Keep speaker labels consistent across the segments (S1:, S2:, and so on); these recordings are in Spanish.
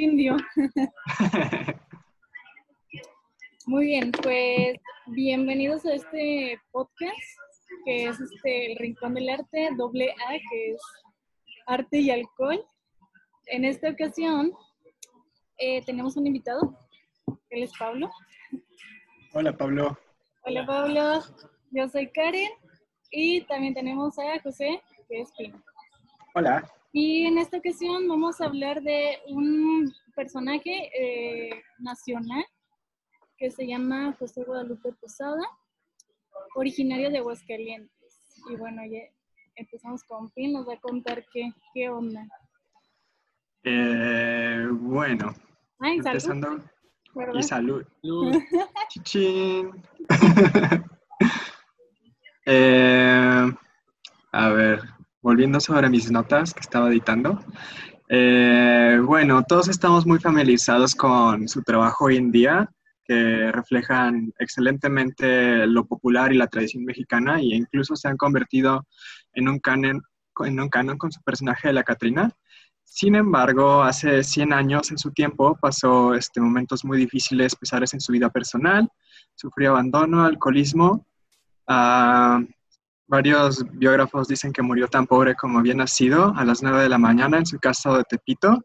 S1: indio. Muy bien, pues bienvenidos a este podcast que es este el Rincón del Arte, doble A, que es arte y alcohol. En esta ocasión eh, tenemos un invitado, él es Pablo.
S2: Hola Pablo.
S1: Hola Pablo, yo soy Karen y también tenemos a José, que es Pino.
S2: Hola.
S1: Y en esta ocasión vamos a hablar de un personaje eh, nacional que se llama José Guadalupe Posada, originario de Aguascalientes. Y bueno, ya empezamos con Pin, nos va a contar qué, qué onda.
S2: Eh, bueno,
S1: Ay,
S2: empezando.
S1: salud.
S2: Y salud. Chichín. Eh, a ver, volviendo sobre mis notas que estaba editando. Eh, bueno, todos estamos muy familiarizados con su trabajo hoy en día, que reflejan excelentemente lo popular y la tradición mexicana, e incluso se han convertido en un canon, en un canon con su personaje de la Catrina. Sin embargo, hace 100 años en su tiempo pasó este, momentos muy difíciles, pesares en su vida personal, sufrió abandono, alcoholismo. Ah, varios biógrafos dicen que murió tan pobre como había nacido a las 9 de la mañana en su casa de Tepito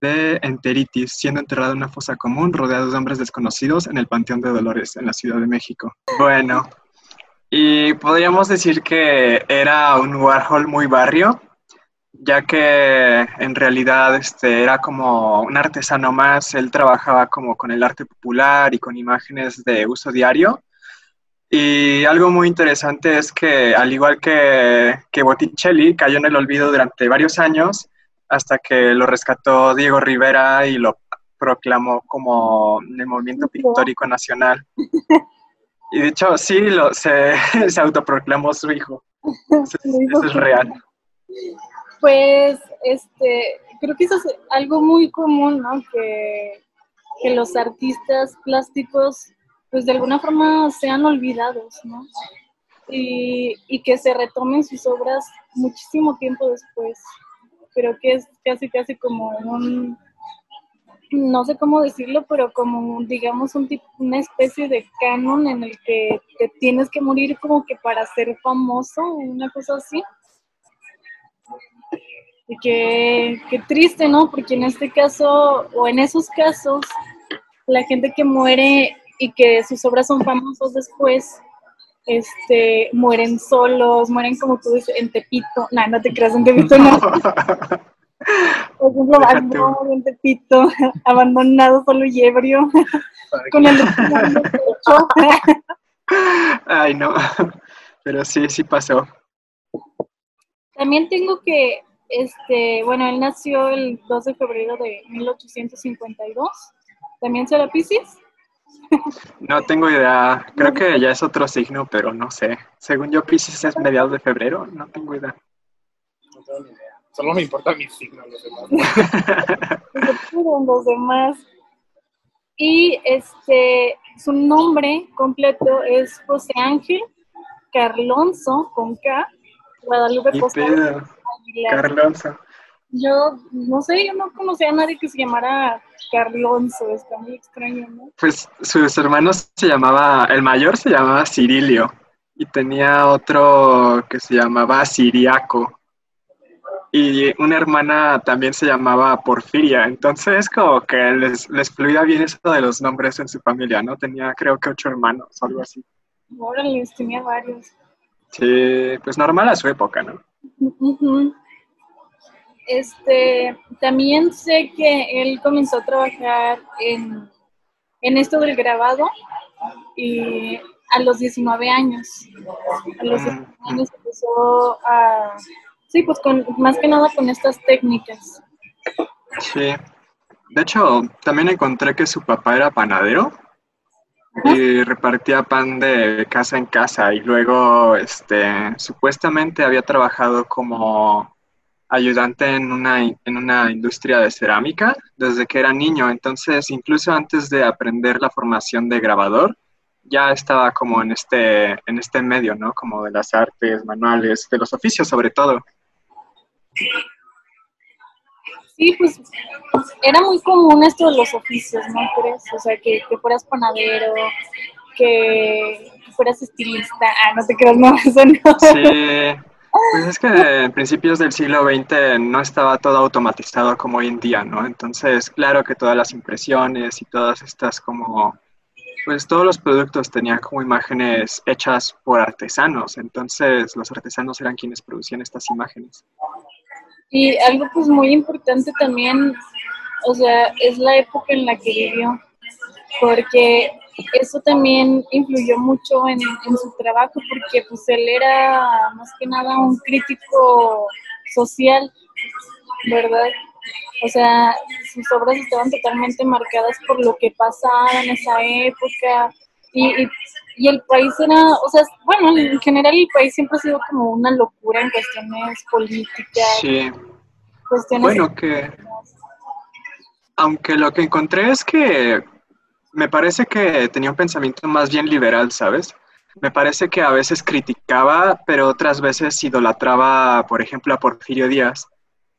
S2: de enteritis, siendo enterrado en una fosa común rodeado de hombres desconocidos en el Panteón de Dolores, en la Ciudad de México. Bueno, y podríamos decir que era un Warhol muy barrio, ya que en realidad este, era como un artesano más, él trabajaba como con el arte popular y con imágenes de uso diario. Y algo muy interesante es que, al igual que, que Botticelli, cayó en el olvido durante varios años hasta que lo rescató Diego Rivera y lo proclamó como el movimiento pictórico nacional. Y de hecho, sí, lo, se, se autoproclamó su hijo. Eso, eso es real.
S1: Pues, este, creo que eso es algo muy común, ¿no? Que, que los artistas plásticos, pues de alguna forma sean olvidados, ¿no? Y, y que se retomen sus obras muchísimo tiempo después. Creo que es casi, casi como un, no sé cómo decirlo, pero como, digamos, un tipo, una especie de canon en el que te tienes que morir como que para ser famoso, una cosa así. Y que, qué triste, ¿no? Porque en este caso, o en esos casos, la gente que muere y que sus obras son famosas después, este, mueren solos, mueren como tú dices, en Tepito. No, no te creas, en Tepito no. Por ejemplo, en Tepito, abandonado solo y ebrio, con el pecho.
S2: Ay, no. Pero sí, sí pasó.
S1: También tengo que, este, bueno, él nació el 2 de febrero de 1852. ¿También será Pisces?
S2: No tengo idea. Creo que ya es otro signo, pero no sé. Según yo, Pisces es mediados de febrero. No tengo idea.
S3: No tengo ni idea. Solo me importa mi signo, los demás.
S1: Fueron los demás. Y este, su nombre completo es José Ángel Carlonso, con K, Guadalupe
S2: ¿Qué
S1: Posada
S2: pedo?
S1: Aguilar.
S2: Carlonso.
S1: Yo, no sé, yo no conocía a nadie que se llamara Carlonso, está muy extraño, ¿no?
S2: Pues sus hermanos se llamaba, el mayor se llamaba Cirilio y tenía otro que se llamaba Siriaco. Y una hermana también se llamaba Porfiria. Entonces, como que les, les fluía bien eso de los nombres en su familia, ¿no? Tenía creo que ocho hermanos algo así.
S1: Órale, tenía varios.
S2: Sí, pues normal a su época, ¿no?
S1: Este, también sé que él comenzó a trabajar en, en esto del grabado y a los 19 años. A los 19 años empezó a, sí, pues con, más que nada con estas técnicas.
S2: Sí. De hecho, también encontré que su papá era panadero y repartía pan de casa en casa y luego, este, supuestamente había trabajado como ayudante en una, en una industria de cerámica desde que era niño. Entonces, incluso antes de aprender la formación de grabador, ya estaba como en este, en este medio, ¿no? Como de las artes, manuales, de los oficios sobre todo.
S1: Sí, pues era muy común esto de los oficios, ¿no crees? O sea, que, que fueras panadero, que fueras estilista. Ah, no te creas, no, eso no.
S2: Sí, pues es que en principios del siglo XX no estaba todo automatizado como hoy en día, ¿no? Entonces, claro que todas las impresiones y todas estas como, pues todos los productos tenían como imágenes hechas por artesanos, entonces los artesanos eran quienes producían estas imágenes.
S1: Y algo pues muy importante también, o sea, es la época en la que vivió, porque eso también influyó mucho en, en, su trabajo, porque pues él era más que nada un crítico social, ¿verdad? O sea, sus obras estaban totalmente marcadas por lo que pasaba en esa época y, y, y el país era, o sea, bueno, en general el país siempre ha sido como una locura en cuestiones políticas.
S2: Sí.
S1: Cuestiones
S2: Bueno, que aunque lo que encontré es que me parece que tenía un pensamiento más bien liberal, ¿sabes? Me parece que a veces criticaba, pero otras veces idolatraba, por ejemplo, a Porfirio Díaz.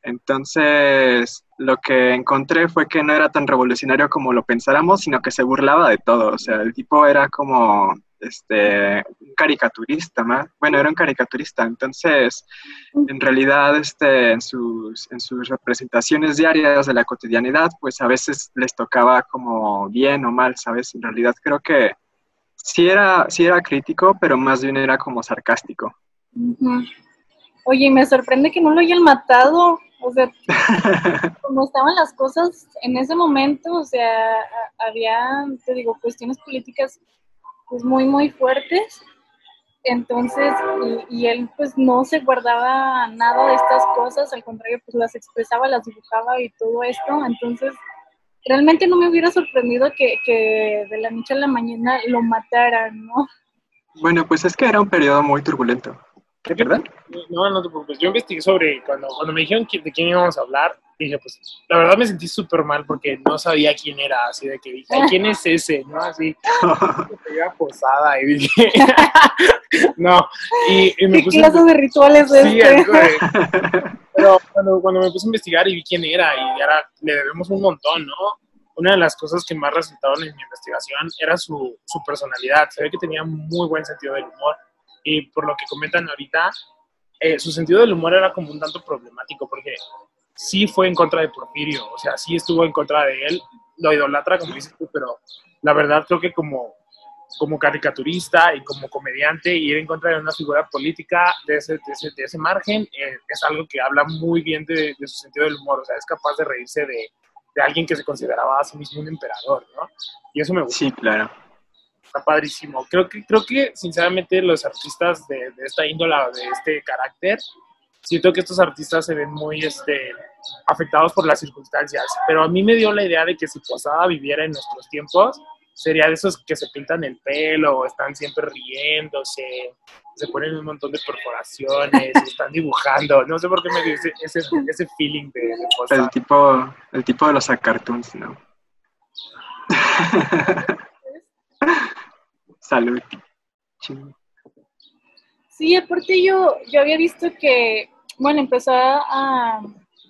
S2: Entonces, lo que encontré fue que no era tan revolucionario como lo pensáramos, sino que se burlaba de todo. O sea, el tipo era como este, un caricaturista, más. Bueno, era un caricaturista. Entonces, en realidad, este, en, sus, en sus representaciones diarias de la cotidianidad, pues a veces les tocaba como bien o mal, ¿sabes? En realidad creo que sí era, sí era crítico, pero más bien era como sarcástico.
S1: Ujú. Oye, me sorprende que no lo hayan matado. O sea, como estaban las cosas en ese momento, o sea, había, te digo, cuestiones políticas pues muy, muy fuertes. Entonces, y, él pues no se guardaba nada de estas cosas, al contrario, pues las expresaba, las dibujaba y todo esto. Entonces, realmente no me hubiera sorprendido que, que de la noche a la mañana lo mataran, ¿no?
S2: Bueno, pues es que era un periodo muy turbulento. ¿Qué, verdad?
S3: No, no te preocupes. Yo investigué sobre cuando, cuando me dijeron de quién íbamos a hablar. Dije, pues, la verdad me sentí súper mal porque no sabía quién era. Así de que dije, "Ay, ¿quién es ese? ¿No? Así, me iba posada y dije, no. Y, y me
S1: ¿Qué
S3: puse.
S1: clase de rituales es
S3: Sí,
S1: este?
S3: Pero cuando, cuando me puse a investigar y vi quién era, y ahora le debemos un montón, ¿no? Una de las cosas que más resultaron en mi investigación era su, su personalidad. Se ve que tenía muy buen sentido del humor. Y por lo que comentan ahorita, eh, su sentido del humor era como un tanto problemático, porque sí fue en contra de Porfirio, o sea, sí estuvo en contra de él, lo idolatra, como dices tú, pero la verdad creo que como, como caricaturista y como comediante, ir en contra de una figura política de ese, de ese, de ese margen eh, es algo que habla muy bien de, de su sentido del humor, o sea, es capaz de reírse de, de alguien que se consideraba a sí mismo un emperador, ¿no? Y eso me gusta
S2: Sí, claro.
S3: Está padrísimo. Creo que, creo que sinceramente los artistas de, esta índola, de este carácter, siento que estos artistas se ven muy este, afectados por las circunstancias, pero a mí me dio la idea de que si Posada viviera en nuestros tiempos, sería de esos que se pintan el pelo, están siempre riéndose, se ponen un montón de perforaciones, están dibujando, no sé por qué me dio ese, ese, feeling de, de Posada.
S2: El tipo, el tipo de los cartoons, ¿no? Salud.
S1: Sí, aparte yo, yo había visto que, bueno, empezó a,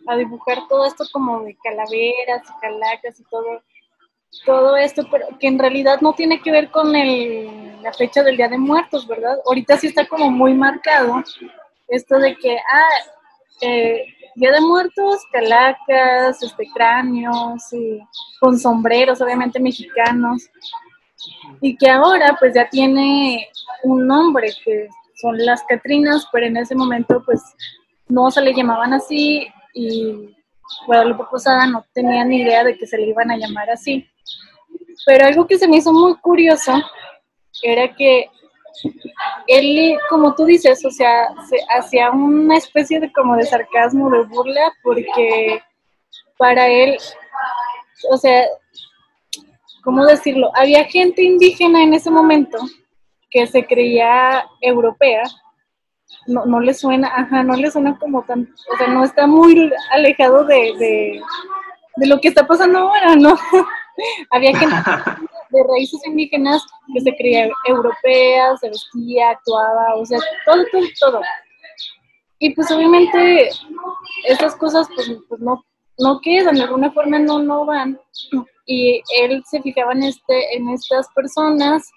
S1: a dibujar todo esto como de calaveras y calacas y todo, todo esto, pero que en realidad no tiene que ver con el, la fecha del Día de Muertos, ¿verdad? Ahorita sí está como muy marcado esto de que, ah, eh, Día de Muertos, calacas, este, cráneos, y con sombreros, obviamente mexicanos, y que ahora pues ya tiene un nombre que son las Catrinas, pero en ese momento pues no se le llamaban así y Guadalupe Posada no tenía ni idea de que se le iban a llamar así. Pero algo que se me hizo muy curioso era que él, como tú dices, o sea, se hacía una especie de como de sarcasmo, de burla, porque para él, o sea, ¿cómo decirlo? Había gente indígena en ese momento que se creía europea. No, no le suena, ajá, no le suena como tan, o sea, no está muy alejado de, de, de lo que está pasando ahora, ¿no? Había gente de raíces indígenas que se creía europea, se vestía, actuaba, o sea, todo, todo, todo. Y pues obviamente esas cosas pues, pues no, no quedan, de alguna forma no, no van. Y él se fijaba en, este, en estas personas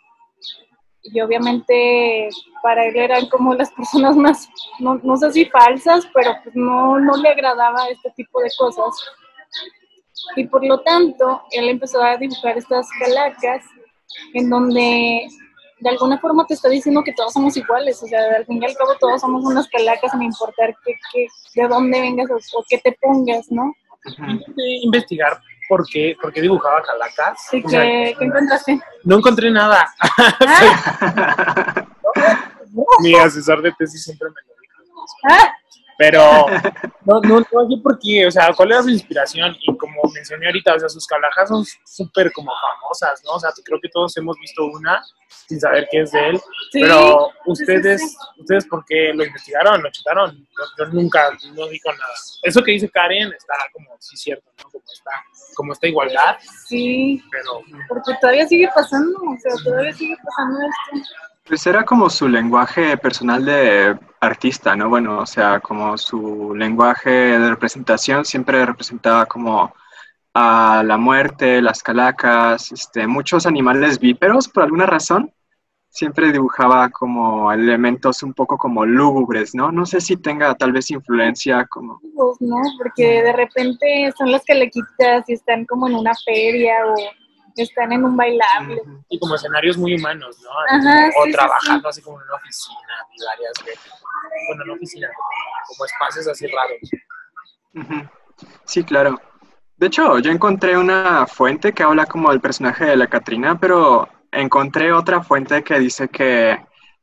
S1: y obviamente para él eran como las personas más, no, no sé si falsas, pero pues no, no le agradaba este tipo de cosas. Y por lo tanto, él empezó a dibujar estas calacas en donde de alguna forma te está diciendo que todos somos iguales, o sea, al fin y al cabo todos somos unas calacas sin importar que, de dónde vengas o, qué te pongas, ¿no?
S3: investigar por qué, por qué dibujaba calacas.
S1: Sí, ¿qué, encontraste?
S3: No encontré nada. Mi asesor de tesis siempre me lo dijo. Ah. Pero no, no, no sé por qué, o sea, cuál era su inspiración. Y como mencioné ahorita, o sea, sus calajas son súper como famosas, ¿no? O sea, creo que todos hemos visto una sin saber qué es de él. pero ustedes, ustedes ¿por qué lo investigaron, lo chutaron? Yo, nunca, no digo nada. Eso que dice Karen está como, sí, cierto, ¿no? Como está, como esta igualdad.
S1: Sí, pero... Porque todavía sigue pasando, o sea, todavía sigue pasando esto.
S2: Pues era como su lenguaje personal de artista, ¿no? Bueno, o sea, como su lenguaje de representación siempre representaba como a la muerte, las calacas, este, muchos animales víperos por alguna razón. Siempre dibujaba como elementos un poco como lúgubres, ¿no? No sé si tenga tal vez influencia como...
S1: No, porque de repente son las calaquitas y están como en una feria o están en un bailable.
S3: Y como escenarios muy humanos, ¿no? o trabajando así como en una oficina, y varias veces. Bueno, no oficina, como espacios así raros.
S2: Sí, claro. De hecho, yo encontré una fuente que habla como del personaje de la Catrina, pero encontré otra fuente que dice que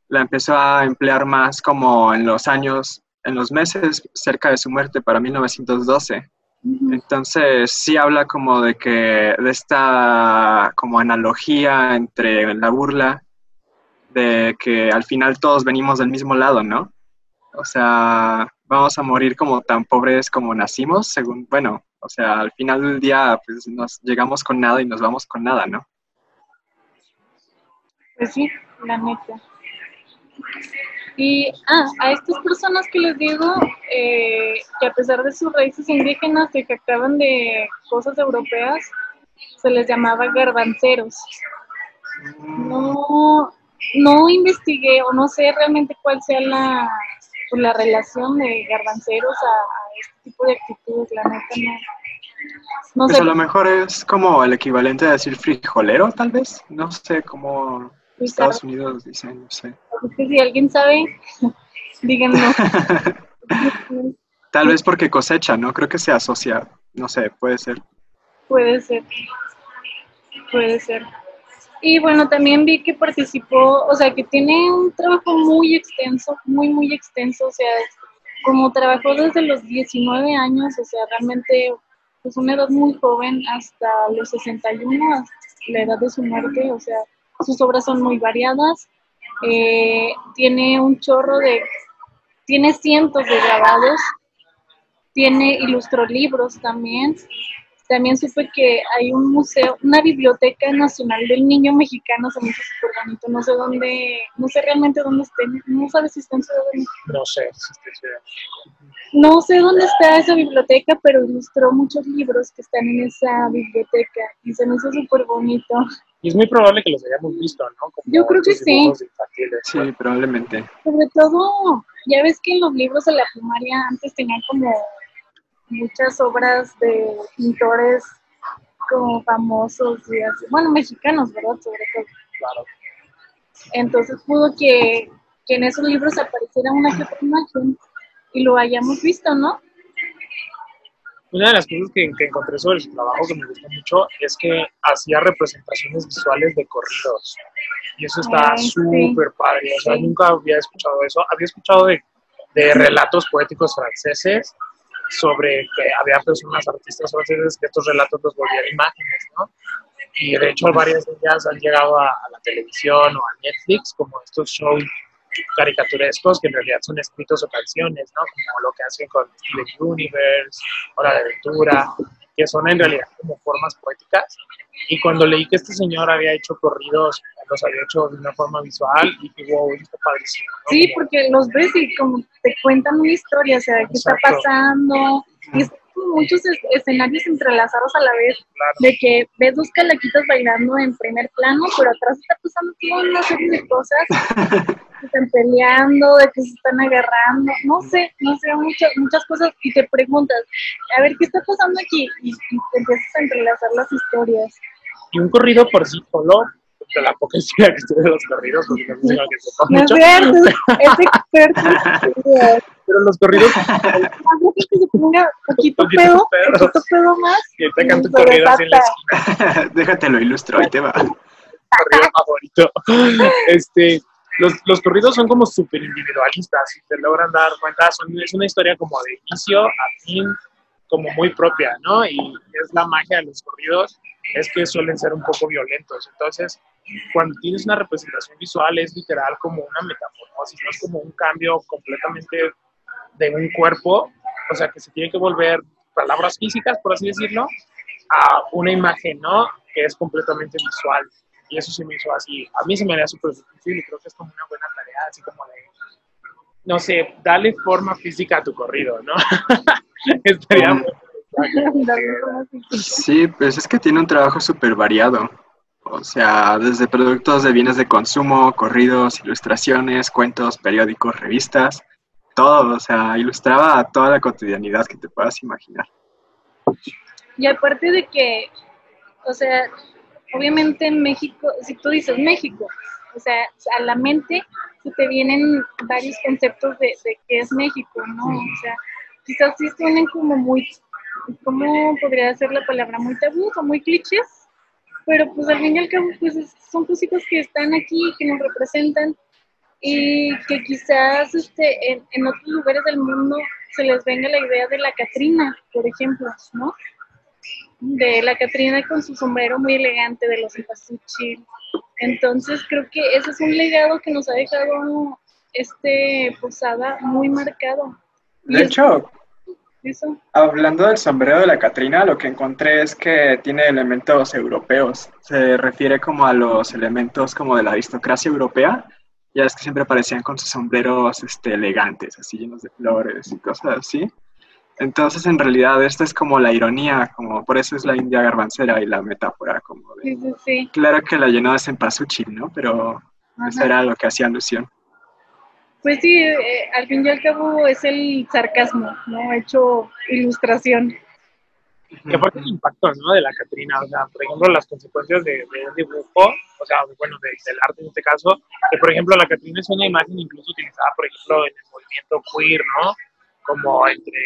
S2: la empezó a emplear más como en los años, en los meses cerca de su muerte, para 1912. Entonces sí habla como de que de esta como analogía entre la burla de que al final todos venimos del mismo lado, ¿no? O sea, vamos a morir como tan pobres como nacimos, según, bueno, o sea, al final del día pues nos llegamos con nada y nos vamos con nada, ¿no?
S1: Pues sí, la neta. Y ah, a estas personas que les digo eh, que a pesar de sus raíces indígenas se jactaban de cosas europeas, se les llamaba garbanceros. No, no investigué o no sé realmente cuál sea la, pues, la relación de garbanceros a, este tipo de actitudes, la neta no.
S2: no pues a lo mejor es como el equivalente a decir frijolero, tal vez. No sé cómo Estados Unidos dicen, no sé.
S1: si alguien sabe, díganlo.
S2: Tal vez porque cosecha, ¿no? Creo que se asocia, no sé, puede ser.
S1: Puede ser, puede ser. Y bueno, también vi que participó, o sea, que tiene un trabajo muy extenso, muy, muy extenso, o sea, como trabajó desde los 19 años, o sea, realmente, pues una edad muy joven, hasta los 61, hasta la edad de su muerte, o sea, sus obras son muy variadas, eh, tiene un chorro de, tiene cientos de grabados, tiene ilustró libros también. También supe que hay un museo, una biblioteca nacional del niño mexicano, se me hizo súper bonito. No sé dónde, no sé realmente dónde esté, no sabes si está en Ciudad de México.
S3: No sé si está en Ciudad
S1: No sé dónde está esa biblioteca, pero ilustró muchos libros que están en esa biblioteca y se me hizo súper bonito.
S3: Y es muy probable que los hayamos visto, ¿no?
S1: Yo creo que sí.
S2: Sí, probablemente.
S1: Sobre todo, ya ves que en los libros de la primaria antes tenían como muchas obras de pintores como famosos y así, bueno, mexicanos, ¿verdad? Sobre todo. Claro. Entonces pudo que, que en esos libros apareciera una que otra imagen y lo hayamos visto, ¿no?
S3: Una de las cosas que, encontré sobre su trabajo que me gustó mucho es que hacía representaciones visuales de corridos. Y eso está súper padre. O sea, nunca había escuchado eso. Había escuchado de, de relatos poéticos franceses sobre que había personas, artistas franceses, que estos relatos los volvían imágenes, ¿no? Y de hecho varias de ellas han llegado a, a la televisión o a Netflix, como estos shows caricaturescos que en realidad son escritos o canciones, ¿no? Como lo que hacen con Steven Universe, Hora de Aventura, que son en realidad como formas poéticas. Y cuando leí que este señor había hecho corridos, los había hecho de una forma visual, y dije, wow, esto padrísimo.
S1: Sí, porque los ves y como te cuentan una historia, o sea, qué está pasando. Y como muchos escenarios entrelazados a la vez, de que ves dos calaquitas bailando en primer plano, pero atrás está pasando toda una serie de cosas, que están peleando, de que se están agarrando, no sé, no sé, muchas, muchas cosas, y te preguntas, a ver, ¿qué está pasando aquí? Y, y te empiezas a entrelazar las historias.
S3: Y un corrido por sí solo de la poca historia que estuve de los corridos, porque no sé que sepa
S1: No es
S3: mucho.
S1: cierto, es experto.
S3: Pero los corridos,
S1: que se ponga poquito
S3: Poquito
S1: pedo,
S3: pedo.
S1: poquito pedo más.
S3: que te canto corrido así en la esquina,
S2: Déjatelo ilustro, ahí te va.
S3: corrido favorito. Este, los, los corridos son como súper individualistas, si te logran dar cuenta, son, es una historia como de inicio a fin, como muy propia, ¿no? Y es la magia de los corridos, es que suelen ser un poco violentos. Entonces, cuando tienes una representación visual, es literal como una metamorfosis, no es como un cambio completamente de un cuerpo, o sea, que se tiene que volver palabras físicas, por así decirlo, a una imagen, ¿no? Que es completamente visual. Y eso se me hizo así. A mí se me haría súper difícil y creo que es como una buena tarea, así como de, no sé, darle forma física a tu corrido, ¿no? Estaría muy
S2: Sí, pues es que tiene un trabajo súper variado. O sea, desde productos de bienes de consumo, corridos, ilustraciones, cuentos, periódicos, revistas, todo. O sea, ilustraba toda la cotidianidad que te puedas imaginar.
S1: Y aparte de que, o sea, obviamente en México, si tú dices México, o sea, a la mente se te vienen varios conceptos de, de qué es México, ¿no? O sea, quizás sí suenen como muy, ¿cómo podría ser la palabra? Muy tabú o muy clichés, pero pues al fin y al cabo, pues es- son cositas que están aquí, que nos representan y que quizás este, en, en otros lugares del mundo se les venga la idea de la Catrina, por ejemplo, ¿no? De la Catrina con su sombrero muy elegante de los cempasúchil. Entonces creo que ese es un legado que nos ha dejado este Posada muy marcado.
S2: De hecho,
S1: eso,
S2: hablando del sombrero de la Catrina, lo que encontré es que tiene elementos europeos. Se refiere como a los elementos como de la aristocracia europea. Ya es que siempre aparecían con sus sombreros este, elegantes, así llenos de flores y cosas así. Entonces, en realidad, esta es como la ironía, como por eso es la India garbancera y la metáfora, como de,
S1: sí, sí, sí.
S2: claro que la llenó de cempasúchil, ¿no? Pero eso era lo que hacía alusión.
S1: Pues sí, eh, al fin y al cabo es el sarcasmo, ¿no? Hecho ilustración.
S3: Que aparte el impacto, ¿no? De la Catrina, o sea, por ejemplo, las consecuencias de, un dibujo, o sea, bueno, de- del arte en este caso, que por ejemplo la Catrina es una imagen incluso utilizada, por ejemplo, en el movimiento queer, ¿no? Como entre,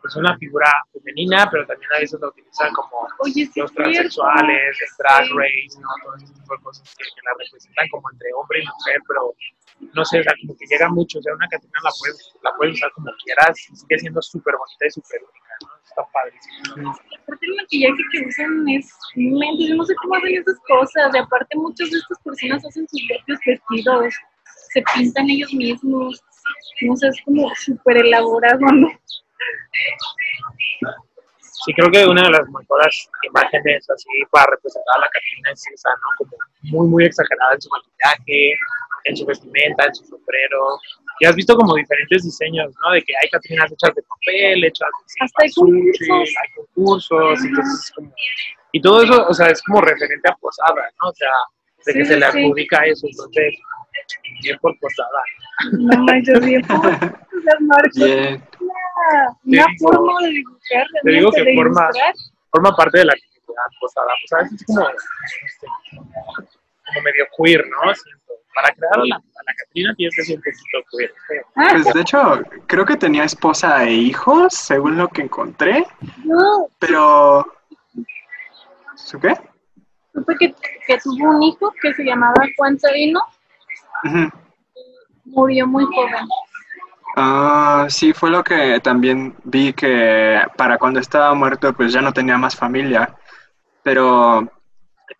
S3: pues una figura femenina, pero también a veces la utilizan como
S1: Oye, sí,
S3: los
S1: es
S3: transexuales, el drag race, ¿no? Todo ese tipo de cosas que, que la representan como entre hombre y mujer, pero no sé, o sea, como que llega mucho, o sea, una Catrina la puedes, la puedes usar como quieras y sigue siendo súper bonita y súper única, ¿no? Está padrísimo.
S1: Aparte el maquillaje que usan es inmenso, yo no sé cómo hacen esas cosas, y aparte muchas de estas personas hacen sus propios vestidos, se pintan ellos mismos, no sé, es como súper elaborado, ¿no?
S3: Sí, creo que una de las mejores imágenes así para representar a la Catrina es esa, ¿no? Como muy, muy exagerada en su maquillaje, en su vestimenta, en su sombrero. Y has visto como diferentes diseños, ¿no? De que hay Catrinas hechas de papel, hechas de
S1: Hasta hay concursos.
S3: hay concursos, entonces es como... Y todo eso, o sea, es como referente a Posada, ¿no? O sea, de que
S1: Sí,
S3: se le
S1: sí.
S3: adjudica eso, entonces, bien por Posada.
S1: No manches, bien, sea, Marcos,
S2: Bien.
S1: Una, una
S3: Te digo-
S1: forma de dibujar,
S3: te digo que
S1: de
S3: forma-
S1: ilustrar.
S3: Forma parte de la comunidad Posada. Posada es como, este, como medio queer, ¿no? Siento. Para crear a la, a la Catrina tienes que ser un poquito queer.
S2: Pues de hecho, creo que tenía esposa e hijos, según lo que encontré,
S1: No,
S2: pero... ¿Su qué?
S1: supe que, que tuvo un hijo que se llamaba Juan Sabino,
S2: Ujú.
S1: murió muy joven.
S2: Ah, sí, fue lo que también vi que para cuando estaba muerto pues ya no tenía más familia. Pero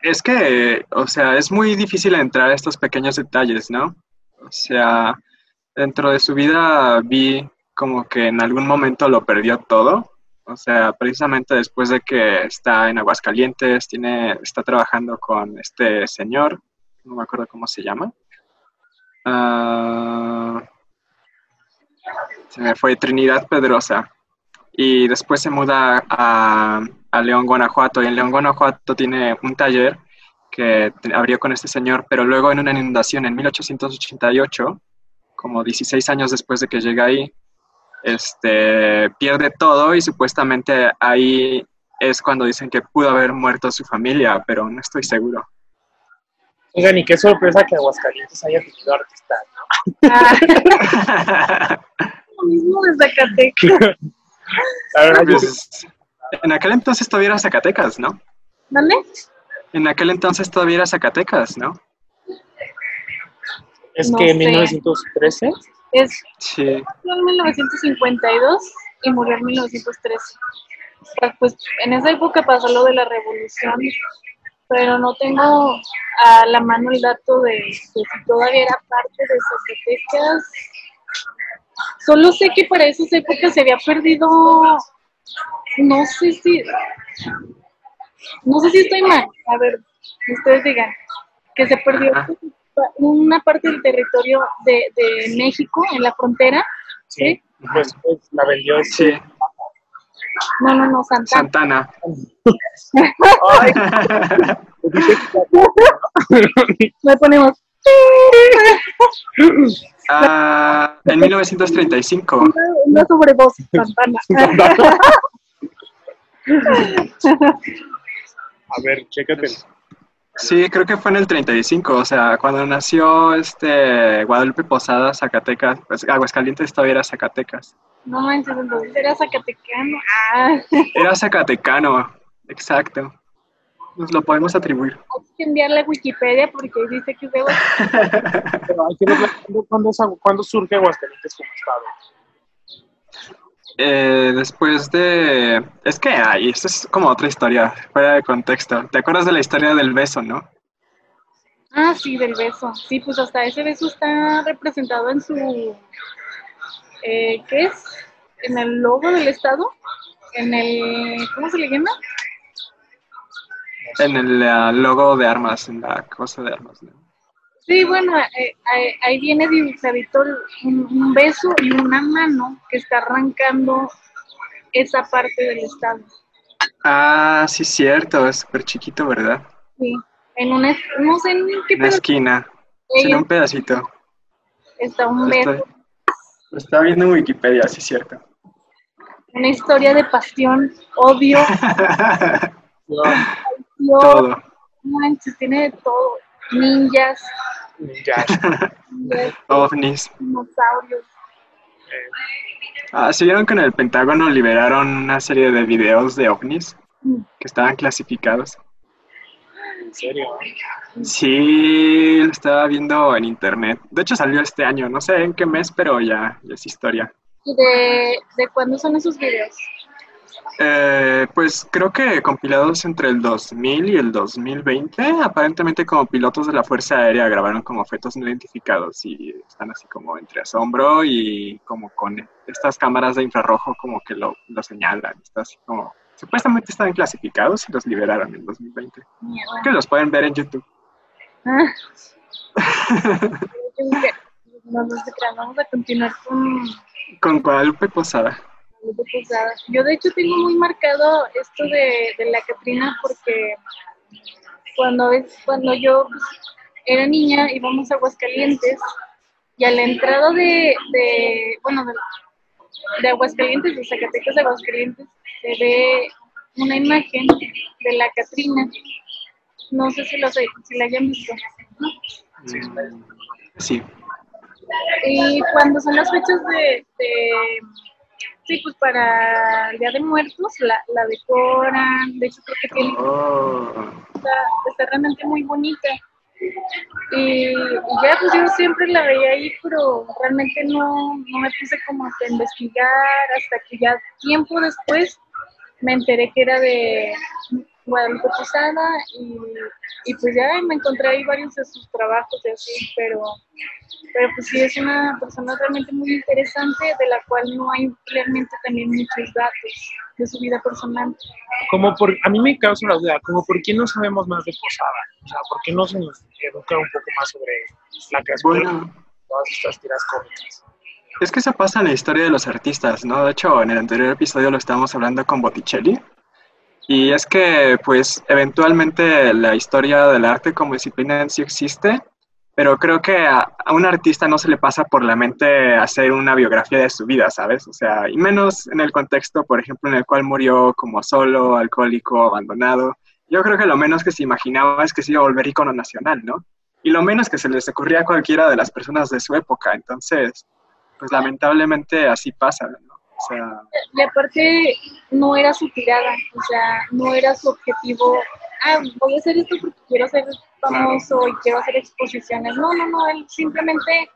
S2: es que, o sea, es muy difícil entrar a estos pequeños detalles, ¿no? O sea, dentro de su vida vi como que en algún momento lo perdió todo. O sea, precisamente después de que está en Aguascalientes, tiene, está trabajando con este señor, no me acuerdo cómo se llama. Ah, se me fue Trinidad Pedrosa. y después se muda a, a León, Guanajuato. Y en León, Guanajuato tiene un taller que abrió con este señor, pero luego en una inundación en 1888, como 16 años después de que llega ahí, este, pierde todo y supuestamente ahí es cuando dicen que pudo haber muerto su familia, pero no estoy seguro.
S3: Oigan, y qué sorpresa que Aguascalientes haya tenido artistas, ¿no?
S1: Mismo de Zacatecas.
S2: Pues, en aquel entonces todavía era Zacatecas, ¿no?
S1: ¿Dónde?
S2: En aquel entonces todavía era Zacatecas, ¿no?
S3: es
S1: no
S3: que en
S1: sé.
S3: 1913,
S1: Es
S2: Sí.
S1: en 1952 y murió en 1913. O sea, Pues en esa época pasó lo de la revolución, pero no tengo a la mano el dato de, de si todavía era parte de Zacatecas. Solo sé que para esas épocas se había perdido, no sé si, no sé si estoy mal, a ver, ustedes digan, que se perdió
S2: Ajá.
S1: una parte del territorio de, de México en la frontera, ¿sí?
S3: pues, pues, la vendió
S2: Sí,
S1: No, no, no, Santana.
S2: Santana.
S3: Ay,
S1: Le ponemos
S2: Ah, en 1935.
S1: una, una sobrevoz, Santana.
S3: a ver, chécate.
S2: Sí, creo que fue en el 35, o sea, cuando nació este Guadalupe Posada, Zacatecas, pues Aguascalientes todavía era Zacatecas.
S1: No entonces era zacatecano. Ah,
S2: Era Zacatecano, exacto. Nos lo podemos atribuir.
S1: hay que enviarle a Wikipedia porque dice que es de Aguascalientes.
S3: Pero hay que ver cuándo, cuándo es Agu- cuándo surge Aguascalientes como estado.
S2: Eh, después de... Es que hay, esto es como otra historia, fuera de contexto. ¿Te acuerdas de la historia del beso, no?
S1: Ah, sí, del beso. Sí, pues hasta ese beso está representado en su... Eh, ¿Qué es? En el logo del estado. En el... ¿Cómo se le llama?
S2: En el ah, logo de armas, en la cosa de armas. ¿no?
S1: Sí, bueno, eh, ahí- ahí viene dibujadito un, un beso y una mano que está arrancando esa parte del estado.
S2: Ah, sí, cierto, es súper chiquito, ¿verdad?
S1: Sí, en una, no sé en qué
S2: Una esquina, sí, en un pedacito.
S1: está un
S2: estoy-
S1: beso,
S2: Lo estaba viendo en Wikipedia, sí, cierto.
S1: una historia de pasión, odio,
S3: Yo,
S2: Todo.
S1: no manches, tiene de todo, ninjas, ninjas,
S2: OVNIs.
S1: dinosaurios.
S3: eh,
S2: Ah, ¿se vieron que en el Pentágono liberaron una serie de videos de ovnis
S1: Mm.
S2: que estaban clasificados?
S3: en serio.
S2: Sí, lo estaba viendo en internet. De hecho, salió este año, no sé en qué mes, pero ya, ya es historia.
S1: ¿Y de, de cuándo son esos videos?
S2: Eh, pues creo que compilados entre el 2000 y el 2020, aparentemente como pilotos de la Fuerza Aérea grabaron como objetos no identificados y están así como entre asombro y como con estas cámaras de infrarrojo como que lo, lo señalan. Está así como, supuestamente están clasificados y los liberaron en 2020.
S1: Mierda.
S2: Que los pueden ver en YouTube.
S1: Ah. No, no crean, vamos a continuar con
S2: Con Guadalupe Posada.
S1: De. Yo de hecho tengo muy marcado esto de, de la Catrina porque cuando, es- cuando yo pues, era niña íbamos a Aguascalientes y a la entrada de, de bueno, de, de Aguascalientes, de Zacatecas a Aguascalientes, se ve una imagen de la Catrina. No sé si, los, si la hayan visto.
S2: Sí.
S1: Y cuando son las fechas de, de- sí, pues para el Día de Muertos, la, la decoran, de hecho creo que tiene,
S2: Oh.
S1: está, está realmente muy bonita. Y, y ya, pues yo siempre la veía ahí, pero realmente no, no me puse como a investigar hasta que ya tiempo después me enteré que era de Guadalupe Posada y, y pues ya me encontré ahí varios de sus trabajos y así, pero, pero pues sí es una persona realmente muy interesante de la cual no hay realmente también muchos datos de su vida personal.
S3: Como por, a mí me causa la duda, como por qué no sabemos más de Posada, o sea, por qué no se nos educa un poco más sobre la creación de
S2: Bueno,
S3: todas estas tiras cómicas.
S2: Es que eso pasa en la historia de los artistas, ¿no? De hecho, en el anterior episodio lo estábamos hablando con Botticelli. Y es que, pues, eventualmente la historia del arte como disciplina sí existe, pero creo que a, un artista no se le pasa por la mente hacer una biografía de su vida, ¿sabes? O sea, y menos en el contexto, por ejemplo, en el cual murió como solo, alcohólico, abandonado. Yo creo que lo menos que se imaginaba es que se iba a volver icono nacional, ¿no? Y lo menos que se les ocurría a cualquiera de las personas de su época. Entonces, pues lamentablemente así pasa. Sea...
S1: Y aparte, no era su tirada, o sea, no era su objetivo. Ah, voy a hacer esto porque quiero ser famoso y quiero hacer exposiciones. No, no, no, él simplemente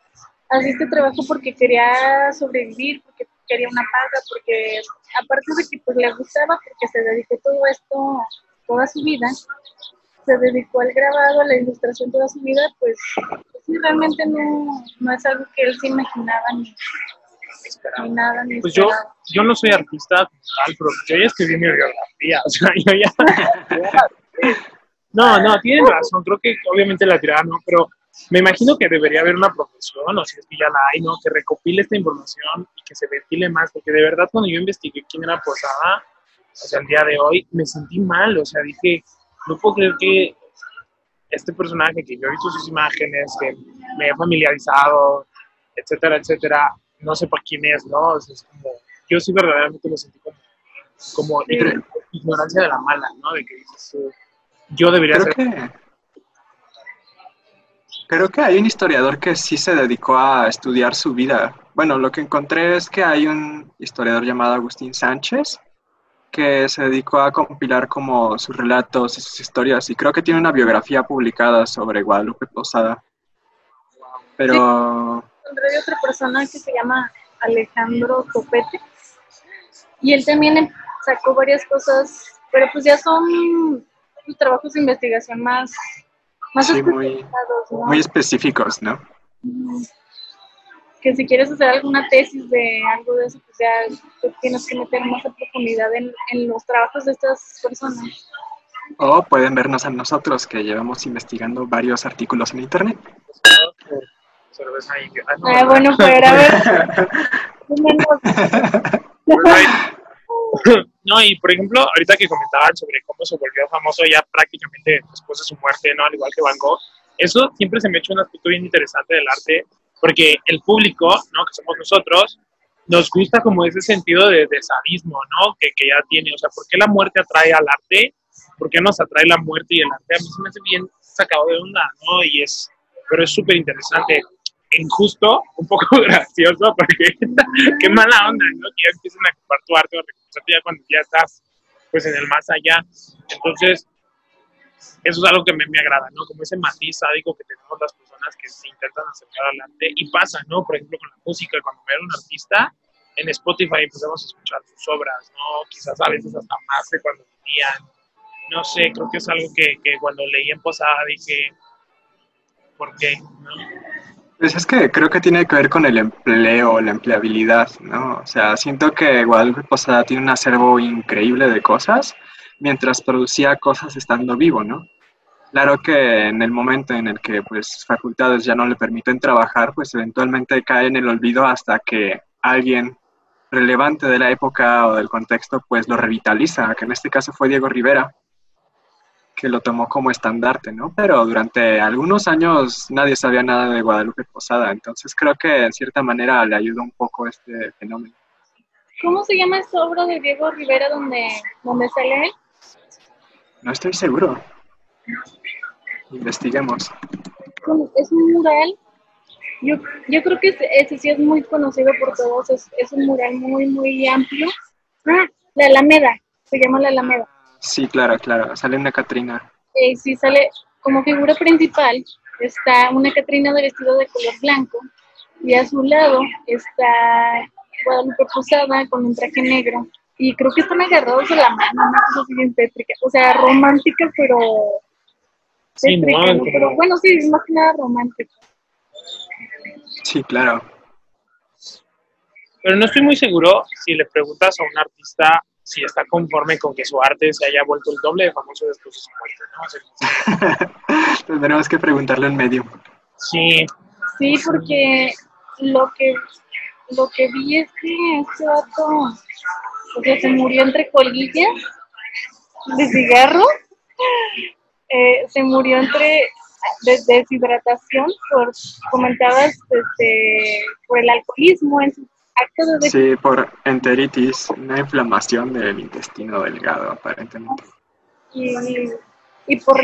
S1: hacía este trabajo porque quería sobrevivir, porque quería una paga, porque aparte de que pues le gustaba, porque se dedicó todo esto toda su vida, se dedicó al grabado, a la ilustración toda su vida, pues, pues realmente no, no es algo que él se imaginaba ni, ni nada. Ni
S3: pues yo, yo no soy artista tal, pero yo ya escribí mi biografía, o sea, yo ya... no, no, tienen razón, creo que obviamente la tirada no, pero me imagino que debería haber una profesión, o si es que ya la hay, ¿no? Que recopile esta información y que se ventile más, porque de verdad cuando yo investigué quién era Posada, o sea, el día de hoy me sentí mal, o sea, dije, no puedo creer que este personaje que yo he visto sus imágenes, que me he familiarizado, etcétera, etcétera, no sepa quién es, ¿no? O sea, es como, yo sí verdaderamente me sentí como, como ignorancia de la mala, ¿no? De que dices, yo debería
S2: creo ser... Que, creo que hay un historiador que sí se dedicó a estudiar su vida. Bueno, lo que encontré es que hay un historiador llamado Agustín Sánchez, que se dedicó a compilar como sus relatos y sus historias y creo que tiene una biografía publicada sobre Guadalupe Posada. Pero...
S1: encontré de otra persona que se llama Alejandro Topete y él también sacó varias cosas, pero pues ya son trabajos de investigación más, más
S2: muy, muy específicos, ¿no?
S1: que si quieres hacer alguna tesis de algo de eso, pues ya tienes que meter más a profundidad en, en, los trabajos de estas personas.
S2: O pueden vernos a nosotros, que llevamos investigando varios artículos en Internet.
S1: Ah, bueno, pues a ver.
S3: No, y por ejemplo, ahorita que comentaban sobre cómo se volvió famoso ya prácticamente después de su muerte, ¿no? Al igual que Van Gogh, eso siempre se me ha hecho un aspecto bien interesante del arte, porque el público, ¿no? Que somos nosotros, nos gusta como ese sentido de, de sadismo, ¿no? Que, que, ya tiene, o sea, ¿por qué la muerte atrae al arte? ¿Por qué nos atrae la muerte y el arte? A mí se me hace bien sacado de onda, ¿no? Y es, pero es súper interesante. Injusto, un poco gracioso, porque qué mala onda, ¿no? Que ya empiezan a ocupar tu arte o ya cuando ya estás, pues, en el más allá. Entonces, eso es algo que me, me agrada, ¿no? Como ese matiz sádico que tenemos las personas que se intentan acercar al arte y pasa, ¿no? Por ejemplo, con la música, cuando me un artista, en Spotify empezamos a escuchar sus obras, ¿no? Quizás a veces hasta más de cuando venían. No sé, creo que es algo que, que cuando leí en Posada dije, ¿por qué? ¿no?
S2: Pues es que creo que tiene que ver con el empleo, la empleabilidad, ¿no? O sea, siento que Guadalupe Posada tiene un acervo increíble de cosas mientras producía cosas estando vivo, ¿no? Claro que en el momento en el que pues facultades ya no le permiten trabajar, pues eventualmente cae en el olvido hasta que alguien relevante de la época o del contexto pues lo revitaliza, que en este caso fue Diego Rivera, que lo tomó como estandarte, ¿no? Pero durante algunos años nadie sabía nada de Guadalupe Posada, entonces creo que en cierta manera le ayudó un poco este fenómeno.
S1: ¿Cómo se llama esta obra de Diego Rivera donde, donde sale él?
S2: No estoy seguro. Investiguemos.
S1: Es un mural. Yo, yo creo que ese sí es muy conocido por todos. Es, es un mural muy, muy amplio. Ah, la Alameda. Se llama la Alameda.
S2: Sí, claro, claro. Sale una Catrina.
S1: Eh, sí, sale como figura principal. Está una Catrina de vestido de color blanco. Y a su lado está Guadalupe Posada con un traje negro y creo que están agarrados de la mano, una cosa así bien tétrica, o sea, romántica, pero tétrica, sí, no, pero bueno, sí, más que nada romántica.
S2: Sí, claro.
S3: Pero no estoy muy seguro si le preguntas a un artista si está conforme con que su arte se haya vuelto el doble de famoso después de su
S2: muerte, ¿no? Tendremos que preguntarle en medio.
S3: Sí.
S1: Sí, porque lo que lo que vi es que este vato, o sea, se murió entre colillas de cigarro, eh, se murió entre de, deshidratación por, comentabas, este, por el alcoholismo en sus de
S2: Sí, por enteritis, una inflamación del intestino delgado, aparentemente.
S1: y, y por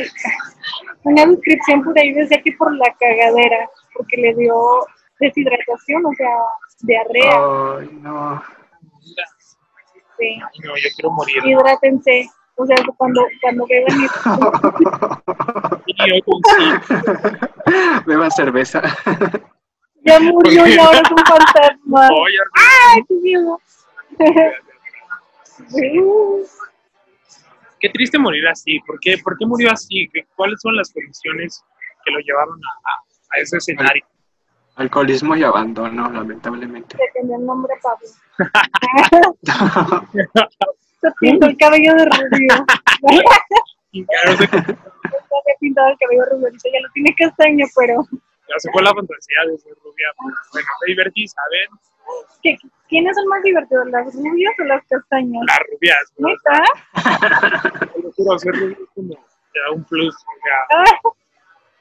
S1: una descripción por ahí decía que por la cagadera, porque le dio deshidratación, o sea, diarrea.
S2: Ay, no.
S1: Sí.
S3: Ay, no, yo quiero morir.
S1: Hidrátense. O sea, cuando, cuando beban y
S3: Y yo con sí.
S2: Beba cerveza.
S1: Ya murió y ahora es un fantasma. ¡Ay, qué miedo!
S3: Qué triste morir así. ¿Por qué, ¿Por qué murió así? ¿Qué- ¿Cuáles son las condiciones que lo llevaron a, a- a ese escenario?
S2: Alcoholismo y abandono, lamentablemente.
S1: Le cambió el nombre Pablo. Se pintó el cabello de rubio.
S3: Se,
S1: pintado el cabello rubio, ya lo tiene castaño, pero
S3: ya se fue la fantasía de ser rubia. Bueno, me divertí, ¿saben?
S1: ¿qué- ¿quién es el más divertido, las rubias o las castañas?
S3: Las rubias, ¿no?
S1: ¿Neta?
S3: Te lo juro, ser rubio es como te da un plus. O sea,
S1: Ah,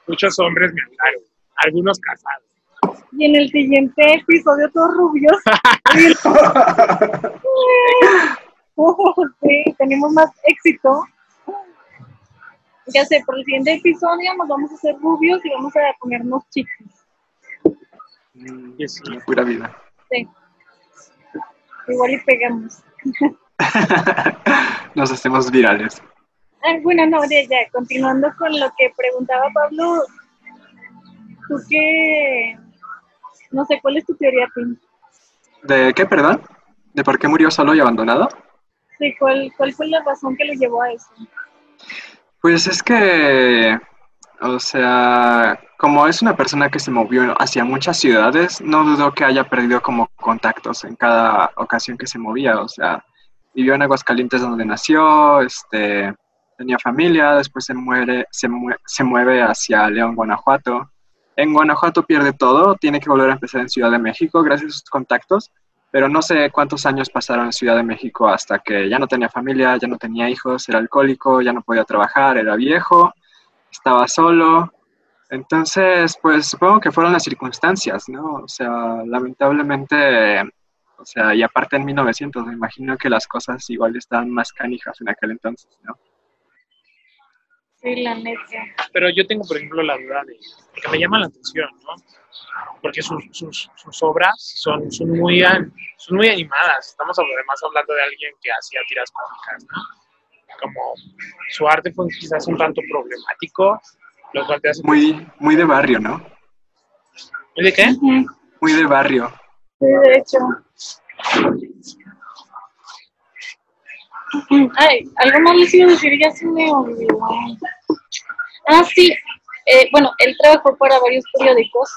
S3: muchos hombres me hablaron, algunos casados.
S1: Y en el siguiente episodio todos rubios. sí, tenemos más éxito. Ya sé, por el siguiente episodio nos vamos a hacer rubios y vamos a ponernos chiquis.
S2: Mm,
S3: Y sí.
S2: Pura vida.
S1: Sí. Igual y pegamos.
S2: Nos hacemos virales.
S1: Ah, bueno, no, ya, ya, continuando con lo que preguntaba Pablo, tú qué, no sé, ¿cuál es tu teoría, Pin?
S2: ¿De qué, perdón? ¿De por qué murió solo y abandonado?
S1: Sí, ¿cuál, ¿cuál fue la razón que lo llevó a eso?
S2: Pues es que, o sea, como es una persona que se movió hacia muchas ciudades, no dudo que haya perdido como contactos en cada ocasión que se movía. O sea, vivió en Aguascalientes donde nació, este, tenía familia, después se muere, se, mue- se mueve hacia León, Guanajuato. En Guanajuato pierde todo, tiene que volver a empezar en Ciudad de México gracias a sus contactos, pero no sé cuántos años pasaron en Ciudad de México hasta que ya no tenía familia, ya no tenía hijos, era alcohólico, ya no podía trabajar, era viejo, estaba solo. Entonces, pues supongo que fueron las circunstancias, ¿no? O sea, lamentablemente, o sea, y aparte en 1900, me imagino que las cosas igual estaban más canijas en aquel entonces, ¿no?
S1: Sí, la neta.
S3: Pero yo tengo, por ejemplo, la duda de que me llama la atención, ¿no? Porque sus, sus, sus obras son, son, muy, son muy animadas. Estamos además hablando de alguien que hacía tiras cómicas, ¿no? Como su arte fue quizás un tanto problemático, lo cual te hace...
S2: Muy, muy de barrio, ¿no?
S3: ¿Muy de qué?
S2: Muy de barrio.
S1: Sí, de hecho. Ay, algo más les iba a decir, ya se me olvidó. Ah, sí. Eh, bueno, él trabajó para varios periódicos.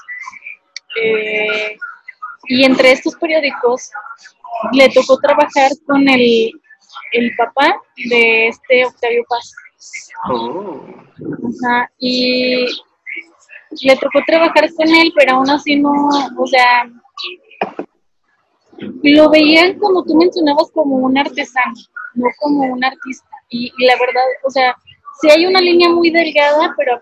S1: eh, y entre estos periódicos le tocó trabajar con el, el papá de este Octavio Paz.
S2: Oh.
S1: Ajá, y le tocó trabajar con él, pero aún así no, o sea, lo veían como tú mencionabas, como un artesano, no como un artista. Y, la verdad, o sea, sí hay una línea muy delgada, pero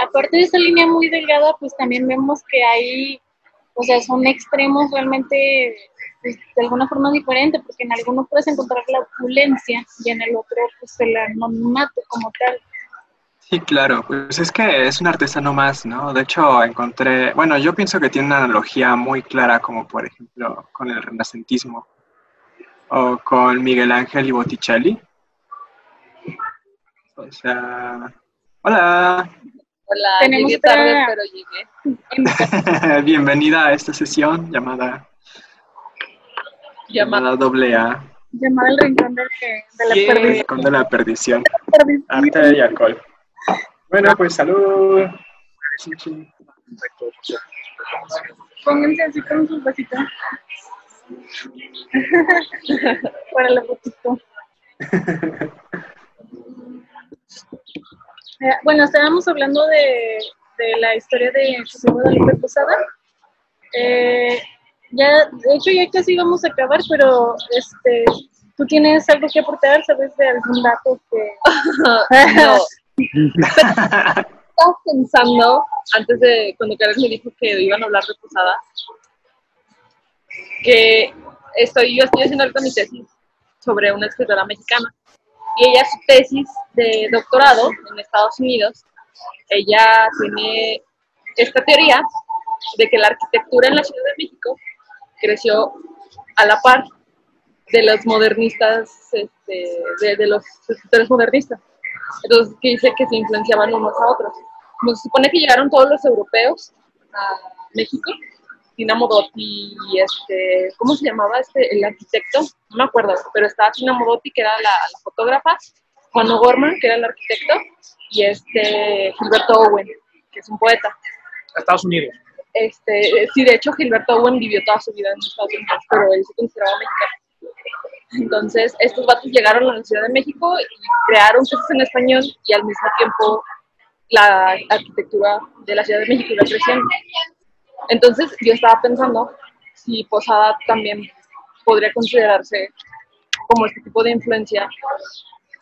S1: aparte de esa línea muy delgada, pues también vemos que hay, o sea, son extremos realmente pues, de alguna forma diferente, porque en alguno puedes encontrar la opulencia y en el otro, pues el anonimato como tal.
S2: Sí, claro, pues es que es un artesano más, ¿no? De hecho, encontré, bueno, yo pienso que tiene una analogía muy clara, como por ejemplo con el renacentismo o con Miguel Ángel y Botticelli. O sea, hola,
S4: Hola,
S1: Tenemos
S4: llegué tarde, pero llegué.
S2: bienvenida a esta sesión llamada,
S4: Llamada.
S2: llamada doble A,
S1: llamar el rincón de, de la
S3: Yeah.
S1: perdición.
S2: de la perdición,
S1: perdición.
S2: arte y alcohol. Bueno, pues salud.
S1: Pónganse así con su vasito. Para la fotito. Eh, Bueno, estábamos hablando de, de la historia de José Guadalupe Posada. Eh, Ya, de hecho, ya casi vamos a acabar, pero este, ¿tú tienes algo que aportar? ¿Sabes de algún dato que...?
S4: no. Estaba pensando, antes de cuando Karen me dijo que iban a hablar de Posada, que estoy, yo estoy haciendo ahorita mi tesis sobre una escritora mexicana. Y ella, su tesis de doctorado en Estados Unidos, ella tiene esta teoría de que la arquitectura en la Ciudad de México creció a la par de los modernistas, este, de, de los escritores modernistas. Entonces, que dice que se influenciaban unos a otros. Nos supone que llegaron todos los europeos a México, Tina Modotti y este, ¿cómo se llamaba este, el arquitecto? No me acuerdo, pero estaba Tina Modotti, que era la, la fotógrafa, Juan O'Gorman, que era el arquitecto, y este, Gilberto Owen, que es un poeta.
S3: Estados Unidos.
S4: Este, sí, de hecho, Gilberto Owen vivió toda su vida en Estados Unidos, pero él se consideraba mexicano. Entonces, estos vatos llegaron a la Ciudad de México y crearon cosas en español y al mismo tiempo la arquitectura de la Ciudad de México iba creciendo. Entonces, yo estaba pensando si Posada también podría considerarse como este tipo de influencia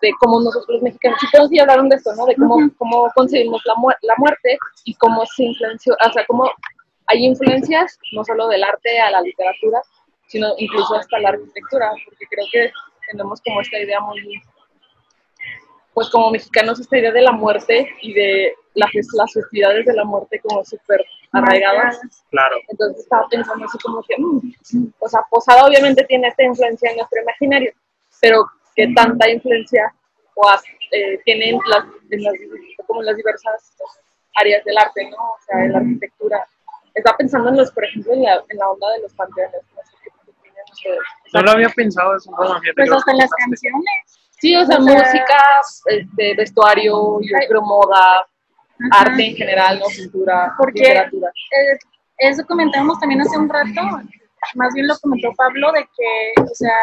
S4: de cómo nosotros los mexicanos, sí, pero sí hablaron de esto, ¿no? De cómo,
S1: Ujú.
S4: cómo concebimos la, mu- la muerte y cómo se influenció, o sea, cómo hay influencias no solo del arte a la literatura, sino incluso hasta la arquitectura, porque creo que tenemos como esta idea muy, pues como mexicanos, esta idea de la muerte y de las, las festividades de la muerte como súper arraigadas.
S3: Claro.
S4: Entonces estaba pensando así como que, mm, o sea, Posada obviamente tiene esta influencia en nuestro imaginario, pero ¿qué tanta influencia o eh, tiene en las, en las, como en las diversas áreas del arte, ¿no? O sea, en la arquitectura. Estaba pensando en los, por ejemplo, en la, en la onda de los panteones. No
S3: No lo había pensado forma. fíjate,
S1: Pues hasta las canciones.
S4: Sí, o sea,
S1: O sea,
S4: música, este, vestuario, yo creo moda,
S1: Ajá.
S4: arte en general, ¿no? Pintura,
S1: Porque-
S4: literatura.
S1: Eh, eso comentábamos también hace un rato, más bien lo comentó Pablo, de que, o sea,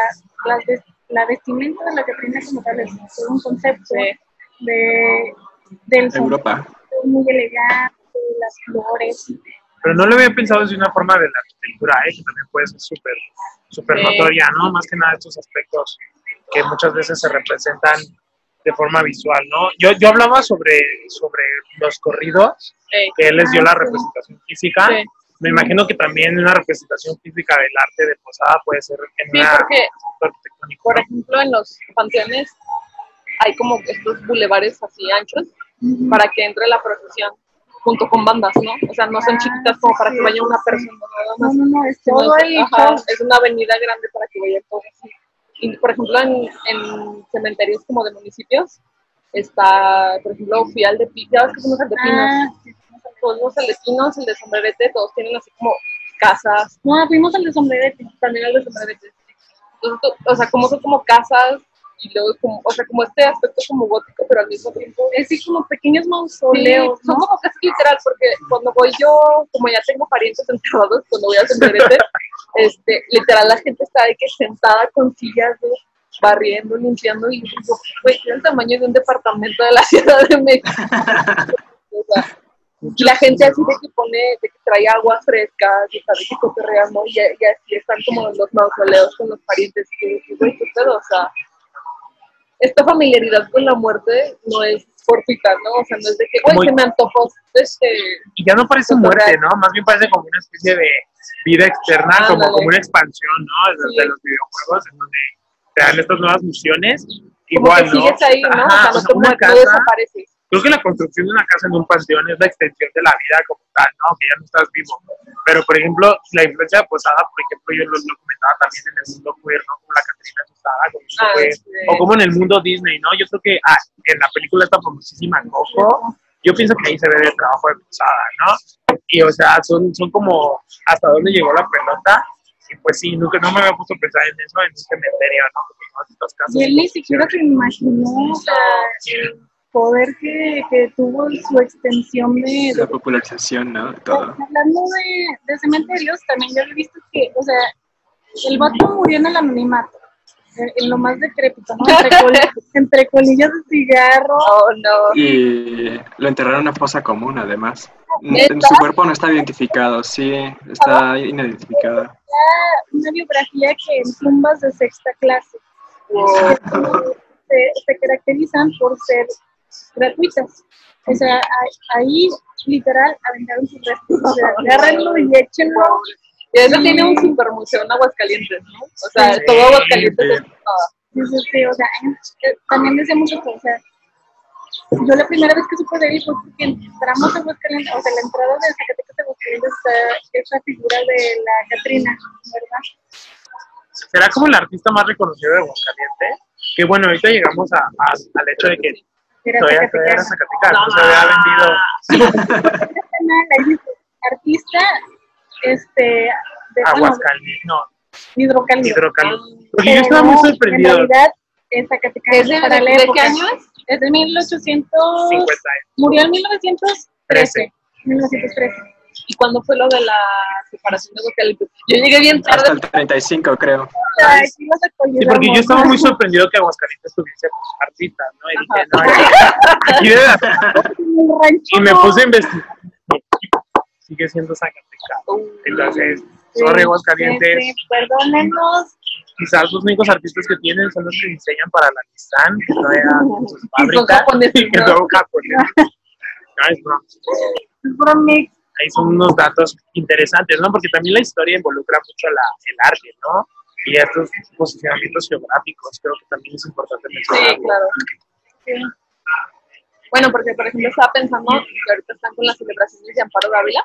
S1: las la vestimenta de la Catrina como tal es todo un concepto
S4: Sí.
S1: de, del
S2: Europa.
S1: muy elegante, las flores.
S3: Pero no lo había pensado desde una forma de la arquitectura, ¿eh? que también puede ser súper
S4: Sí.
S3: notoria, ¿no? Más que nada estos aspectos que muchas veces se representan de forma visual, ¿no? Yo, yo hablaba sobre, sobre los corridos,
S4: Sí.
S3: que él les dio la representación física.
S4: Sí.
S3: Me imagino que también una representación física del arte de Posada puede ser en
S4: Sí,
S3: una
S4: porque
S3: arquitectónico.
S4: por ejemplo, en los panteones hay como estos bulevares así anchos para que entre la procesión junto con bandas, ¿no? O sea, no son
S1: Ah,
S4: chiquitas como para
S1: sí,
S4: que vaya una persona nada
S1: No,
S4: más.
S1: no, no, es
S4: sino
S1: todo
S4: es,
S1: el
S4: ajá, es una avenida grande para que vaya todo así. Y, por ejemplo, en, en cementerios como de municipios, está, por ejemplo, fui al de Pinos, ya ves que somos al de Pinos,
S1: Ah, sí.
S4: todos los el de Pinos, el de Sombrerete, todos tienen así como casas,
S1: No, fuimos al de sombrerete.
S4: también el de Sombrerete. Entonces, to- o sea, como son como casas luego como, o sea, como este aspecto como gótico, pero al mismo tiempo
S1: Es así como pequeños
S4: Sí,
S1: mausoleos,
S4: son
S1: ¿no?
S4: como casi literal, porque cuando voy yo, como ya tengo parientes enterrados, cuando voy a Sombrerete, este, literal la gente está de que sentada con sillas, ¿no? barriendo, limpiando, y digo, güey, tiene el tamaño de un departamento de la Ciudad de México. O sea, y la gente así de que pone, de que trae aguas frescas, y está de que cotorreando, y, y así están como los mausoleos con los parientes, y güey, qué pedo, o sea, esta familiaridad con la muerte no es fortuita, ¿no? O sea, no es de que, güey, se me antojó, este,
S3: Y ya no parece muerte, ¿no? Más bien parece como una especie de vida externa, como, como una expansión, ¿no? De,
S4: Sí.
S3: de los videojuegos, en donde te dan estas nuevas misiones.
S4: como
S3: Igual,
S4: que
S3: ¿no?
S4: sigues ahí, ¿no?
S3: Ajá,
S4: o sea, no te
S3: una
S4: mueres, no
S3: casa-
S4: desapareces.
S3: Creo que la construcción de una casa en un panteón es la extensión de la vida como tal, ¿no? Que ya no estás vivo. Pero, por ejemplo, la influencia de Posada, por ejemplo, yo lo, lo comentaba también en el mundo queer, ¿no? Como la Catrina Posada, como
S4: Ah,
S3: fue
S4: sí.
S3: o como en el mundo Disney, ¿no? Yo creo que ah, en la película esta famosísima Coco, yo pienso que ahí se ve el trabajo de Posada, ¿no? Y o sea, son, son como hasta dónde llegó la pelota. Y pues sí, nunca, no me había puesto a pensar en eso en un cementerio, ¿no? Porque todas estas casas.
S1: Y él ni siquiera se imaginó o sea, poder que, que tuvo su extensión de,
S2: La popularización, ¿no? De todo.
S1: Hablando de, de cementerios, también yo he visto que, o sea, el vato murió en el anonimato, en, lo más decrépito, ¿no? Entre, col- entre colillas de cigarro.
S4: Oh, no.
S2: Y lo enterraron en una fosa común, además. En su cuerpo no está identificado, sí, está inidentificada.
S1: Una biografía que en tumbas de sexta clase se, se caracterizan por ser gratuitas. O sea, ahí literal aventaron sus restos. O sea, agárrenlo y échenlo.
S4: Y eso tiene un super museo en Aguascalientes, ¿no? O sea,
S3: Sí,
S4: todo Aguascalientes es nada.
S1: Sí, o sea, eh, también decíamos esto, o sea, yo la primera vez que supe de ahí fue porque entramos a Aguascalientes, o sea, la entrada de Zacatecas a Aguascalientes está esa figura de la Catrina, ¿verdad?
S3: ¿Será como el artista más reconocido de Aguascalientes? Que bueno, ahorita llegamos a, a- al hecho de que
S1: Era
S3: todavía, todavía era
S1: Zacatecas.
S3: Zacatecas, no se había vendido
S1: artista, este, de, bueno,
S3: Aguascalientes, no,
S1: hidrocálido.
S3: hidrocálido. Porque yo estaba muy sorprendido.
S1: En realidad, es Zacatecas
S4: ¿Es de,
S1: para la
S4: de qué
S1: época.
S4: año es?
S1: Es de 1800,
S3: 50
S1: murió en 1913.
S3: Trece.
S1: 1913.
S4: ¿Y cuándo fue lo de la separación de Aguascalientes? Yo llegué bien
S2: Hasta
S4: tarde.
S2: el 35, creo.
S1: Ay, sí
S3: Sí, porque yo estaba muy sorprendido que Aguascalientes tuviese pues, artistas, ¿no? Y dije, no, aquí- aquí
S1: rancho,
S3: Y me
S1: no.
S3: puse a investigar. Sigue siendo Zacatecas. Entonces, sorry, Aguascalientes.
S1: sí, sí, perdónenos.
S3: Quizás los únicos artistas que tienen son los que diseñan para la Nissan, que todavía en sus
S4: son
S3: fábricas.
S4: japoneses,
S3: y que
S4: ¿no?
S3: son japoneses. No, es broma.
S1: Es puro mix.
S3: Ahí son unos datos interesantes, ¿no? Porque también la historia involucra mucho la, el arte, ¿no? Y estos posicionamientos geográficos, creo que también es importante
S4: Sí,
S3: mencionar.
S4: claro.
S1: Sí.
S4: Bueno, porque por ejemplo estaba pensando que ahorita están con las celebraciones de Amparo Dávila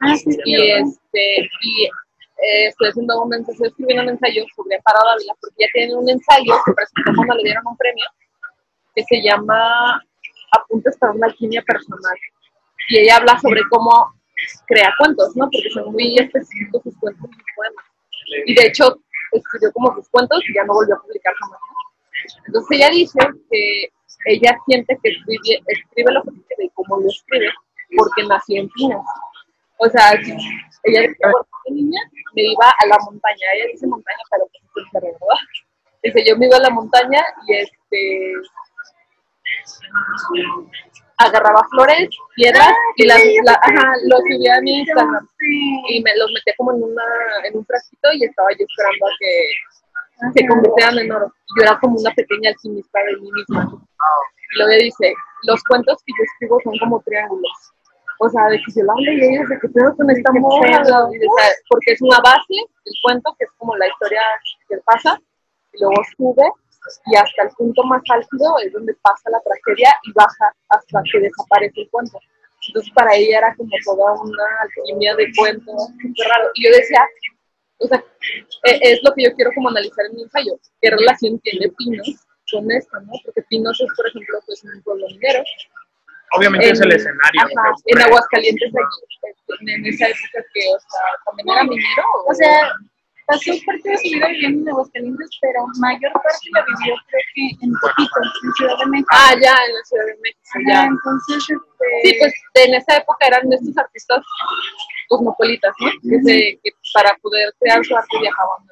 S1: Ah, sí, sí.
S4: y este y eh, estoy haciendo un estoy escribiendo un ensayo sobre Amparo Dávila porque ya tienen un ensayo que presentó cuando le dieron un premio que se llama Apuntes para una alquimia personal y ella habla sobre cómo crea cuentos, ¿no? Porque son muy específicos sus cuentos y sus poemas. Y de hecho, escribió como sus cuentos y ya no volvió a publicar jamás. Entonces ella dice que ella siente que escribe, escribe lo que escribe y cómo lo escribe porque nació en Pinas. O sea, ella decía, bueno, de niña me iba a la montaña. Ella dice montaña, pero pues es el. Dice, yo me iba a la montaña y este agarraba flores, piedras y las, la- ajá, los subía a mi Instagram y me los metía como en una en un frasquito y estaba yo esperando a que se convirtieran en oro. Yo era como una pequeña alquimista de mí misma. Y luego dice, los cuentos que yo escribo son como triángulos. O sea, de que se lo habla y ella dice, ¿qué pedo con esta morra? Porque es una base, el cuento, que es como la historia que pasa, y luego sube y hasta el punto más álgido es donde pasa la tragedia y baja hasta que desaparece el cuento. Entonces para ella era como toda una alquimia de cuento súper raro. Y yo decía, o sea, e- es lo que yo quiero como analizar en mi ensayo, qué relación tiene Pinos con esto, ¿no? Porque Pinos es, por ejemplo, pues un pueblo minero.
S3: Obviamente es el
S4: En-
S3: escenario.
S4: Ajá, en. Aguascalientes, allí, en esa época que, o sea, también era minero.
S1: O sea, pasó parte de su vida viviendo en Aguascalientes, pero mayor parte la vivió creo que en Tepito, en Ciudad de México.
S4: Ah, ya, en la Ciudad de México, ya.
S1: entonces, este,
S4: Sí, pues en esa época eran estos artistas cosmopolitas, ¿no? Que, se, que para poder crear su arte viajaban.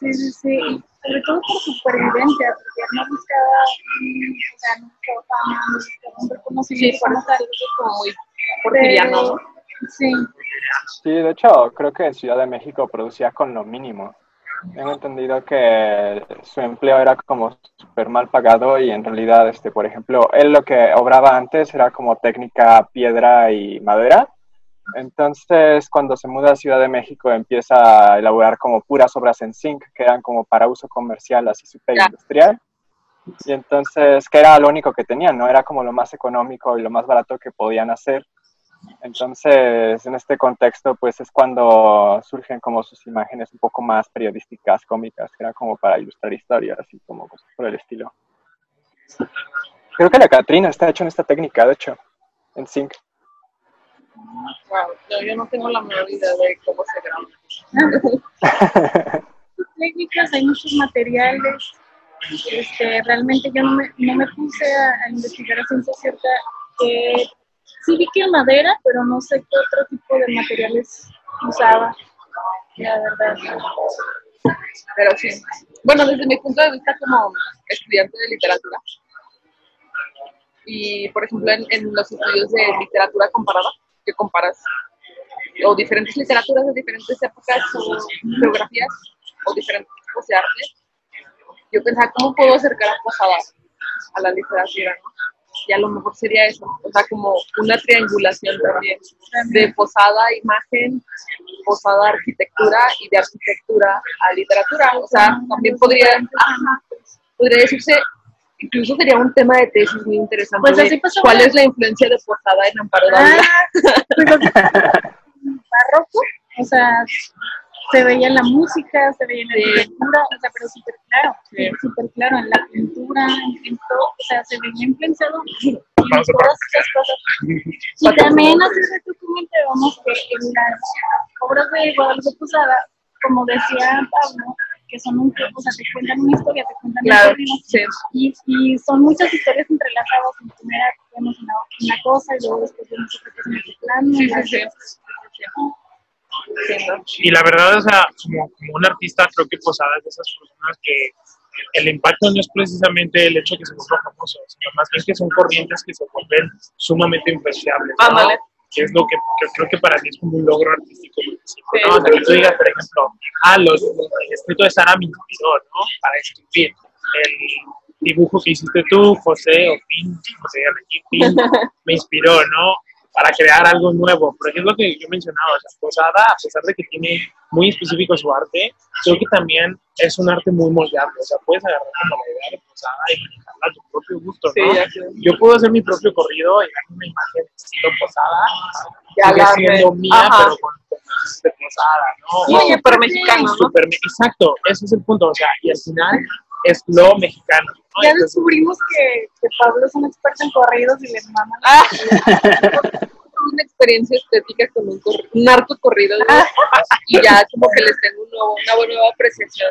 S1: Sí, sí, sí, y sobre todo por supervivencia, porque no buscaba, o sea, no buscaba fama, no buscaba un
S4: Sí,
S1: reconocimiento
S4: por
S1: como
S4: eso
S1: tal.
S4: es como muy cotidiano, ¿no?
S1: Sí,
S2: Sí, de hecho, creo que en Ciudad de México producía con lo mínimo. Tengo entendido que su empleo era como súper mal pagado y en realidad, este, por ejemplo, él lo que obraba antes era como técnica piedra y madera. Entonces, cuando se muda a Ciudad de México, empieza a elaborar como puras obras en zinc, que eran como para uso comercial, así súper industrial. Y entonces, que era lo único que tenían, ¿no? Era como lo más económico y lo más barato que podían hacer. Entonces, en este contexto, pues es cuando surgen como sus imágenes un poco más periodísticas, cómicas, que era como para ilustrar historias y como cosas por el estilo. Creo que la Catrina está hecha en esta técnica, de hecho, en zinc.
S4: Wow, yo, yo no tengo la menor idea de cómo se graba.
S1: muchas técnicas, hay muchos materiales. Este, realmente yo no me, no me puse a, a investigar a ciencia cierta. Eh, sí vi que madera, pero no sé qué otro tipo de materiales usaba. La verdad.
S4: Pero sí. Bueno, desde mi punto de vista como estudiante de literatura, y por ejemplo en, los estudios de literatura comparada, que comparas o diferentes literaturas de diferentes épocas o geografías o diferentes tipos de arte, yo pensaba, ¿cómo puedo acercar a Posada a la literatura? ¿no? Y a lo mejor sería eso, o sea, como una triangulación también de Posada imagen, Posada arquitectura y de arquitectura a literatura. O sea, también podría, ajá, podría decirse, incluso sería un tema de tesis muy interesante.
S1: Pues así pasó
S4: ¿Cuál es la influencia de Posada en Amparo Dávila?
S1: Ah, pues barroco, o sea, se veía en la música, se veía en la
S4: Sí.
S1: arquitectura, o sea, pero súper claro,
S4: Sí.
S1: súper claro, en la pintura, en, todo, o sea, se veía influenciado en todas esas cosas. Y también hace rato comentábamos que en las obras de Guadalupe Posada, como decía Pablo, que son un o sea, te cuentan una historia, te cuentan
S4: Claro,
S1: un corrido,
S4: sí.
S1: y, y son muchas historias entrelazadas. En primera vemos una, una cosa y luego después vemos otra cosa en otro plano.
S4: Sí, sí, sí. ¿No?
S3: Y la verdad, o sea, como, como un artista, creo que Posada es de esas personas que el impacto no es precisamente el hecho de que se vuelva famoso, sino más bien que son corrientes que se vuelven sumamente influenciables. ¿no? Que es lo que, que creo que para mí es como un logro artístico. muchísimo,
S4: Sí,
S3: ¿no? O sea, que tú digas, por ejemplo, ah, los, el escrito de Sara me inspiró, ¿no? Para escribir. El dibujo que hiciste tú, José, o Pin, José, Pin, me inspiró, ¿no? Para crear algo nuevo. Por ejemplo, que yo mencionaba, o sea, Posada, a pesar de que tiene muy específico su arte, creo que también es un arte muy moldeable. O sea, puedes agarrar como la idea de Posada y manejarla a tu propio gusto,
S4: Sí,
S3: ¿no?
S4: sé.
S3: Yo puedo hacer mi propio corrido y darme una imagen de estilo Posada, sigue siendo mía,
S4: Ajá.
S3: pero con de Posada, ¿no?
S4: Sí,
S3: O-
S4: súper mexicano, ¿no?
S3: Súper me- exacto, ese es el punto, o sea, y al final es lo mexicano. ¿no?
S1: Ya
S3: Entonces,
S1: descubrimos que, que Pablo es un experto en corridos y les mama.
S4: Ah, una experiencia estética con un, cor- un narco corrido ¿no? y ya como que les tengo un nuevo- una buena nueva apreciación.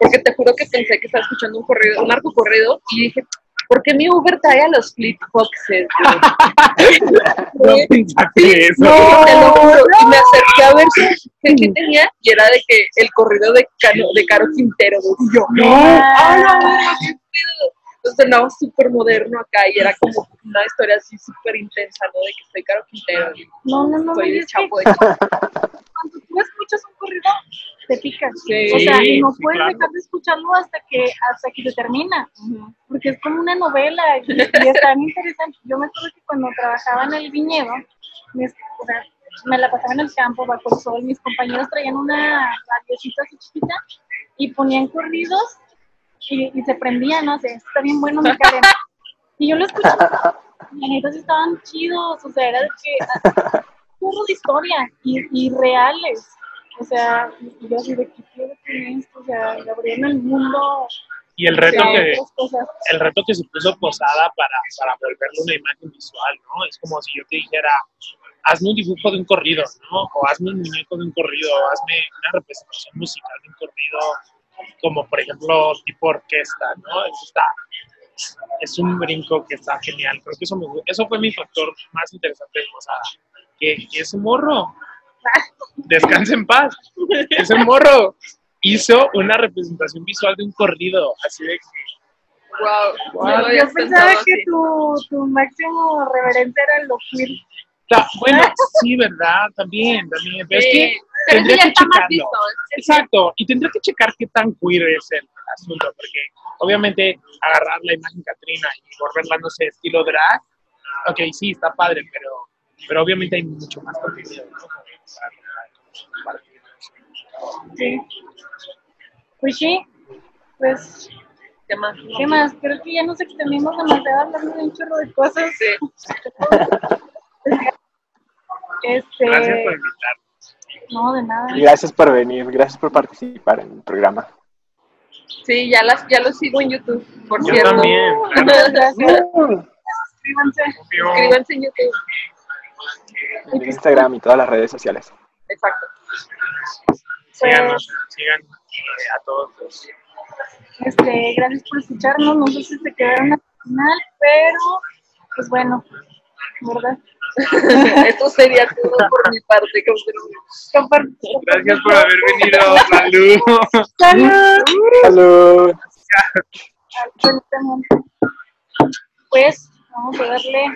S4: Porque te juro que pensé que estaba escuchando un corrido, un narco corrido y dije, ¿por qué mi Uber trae a los flip foxes?
S3: no.
S4: No, te lo juro. Y me acerqué a ver qué, qué- tenía y era de que el corrido de, Cano, de Caro Quintero. Y yo,
S3: No.
S4: ¡ay, la verga, qué pedo! Entonces sonaba súper moderno acá y era como una historia así súper intensa, ¿no? De que soy Caro Quintero
S1: No, no, no.
S4: soy
S1: que
S4: Chapo de
S1: cuando tú escuchas un corrido, te picas.
S4: Sí,
S1: o sea, y no
S3: sí,
S1: puedes
S3: claro.
S1: dejar de escucharlo hasta que hasta que se termina. Porque es como una novela y, y es tan interesante. Yo me acuerdo que cuando trabajaba en el viñedo, mis- o sea, me la pasaba en el campo bajo el sol, mis compañeros traían una radiocita así chiquita y ponían corridos y, y se prendían, no sé, está bien bueno mi cadena. Y yo lo escuchaba, y sí estaban chidos, o sea, era de que puro de historia y, y reales. O sea, y yo así de qué quiero con esto, o sea, le abrieron el mundo
S3: Y el reto, que, el reto que se puso Posada para, para volverle una imagen visual, ¿no? Es como si yo te dijera, hazme un dibujo de un corrido, ¿no? O hazme un muñeco de un corrido, o hazme una representación musical de un corrido, como por ejemplo tipo orquesta, ¿no? Eso está, es un brinco que está genial. Creo que eso, me eso fue mi factor más interesante de Posada. Que, que ese morro, descanse en paz, ese morro hizo una representación visual de un corrido, así de que
S4: Wow, había
S1: Yo pensaba que tu máximo reverente era lo queer.
S3: Ta- Bueno, sí, ¿verdad? También, también. Pero es
S4: Sí,
S3: que
S4: pero
S3: tendría que checarlo.
S4: visto.
S3: Exacto, y tendría que checar qué tan queer es el asunto, porque obviamente agarrar la imagen Catrina y volverla, no sé, estilo drag, ok, sí, está padre, pero, pero obviamente hay mucho más contenido, ¿no?
S1: Sí. Pues sí, pues,
S4: ¿Qué más?
S1: ¿qué más? Creo que ya nos extendimos demasiado hablando de un chorro de cosas.
S4: Sí.
S1: Este,
S3: Gracias por invitar.
S1: no, de nada.
S5: Gracias por venir, gracias por participar en el programa.
S4: Sí, ya, las, ya los sigo en YouTube, por
S3: Yo
S4: cierto.
S3: también, claro.
S1: Suscríbanse.
S4: Suscríbanse en YouTube.
S5: En Instagram y todas las redes sociales.
S4: Exacto.
S3: Síganos, sigan eh, a todos los
S1: Este, gracias por escucharnos. No sé si se quedaron al final, pero pues bueno, ¿verdad?
S4: Esto sería todo por mi parte.
S3: Gracias por haber venido. Salud.
S1: ¡Salud!
S5: Salud.
S1: Absolutamente. Pues vamos a darle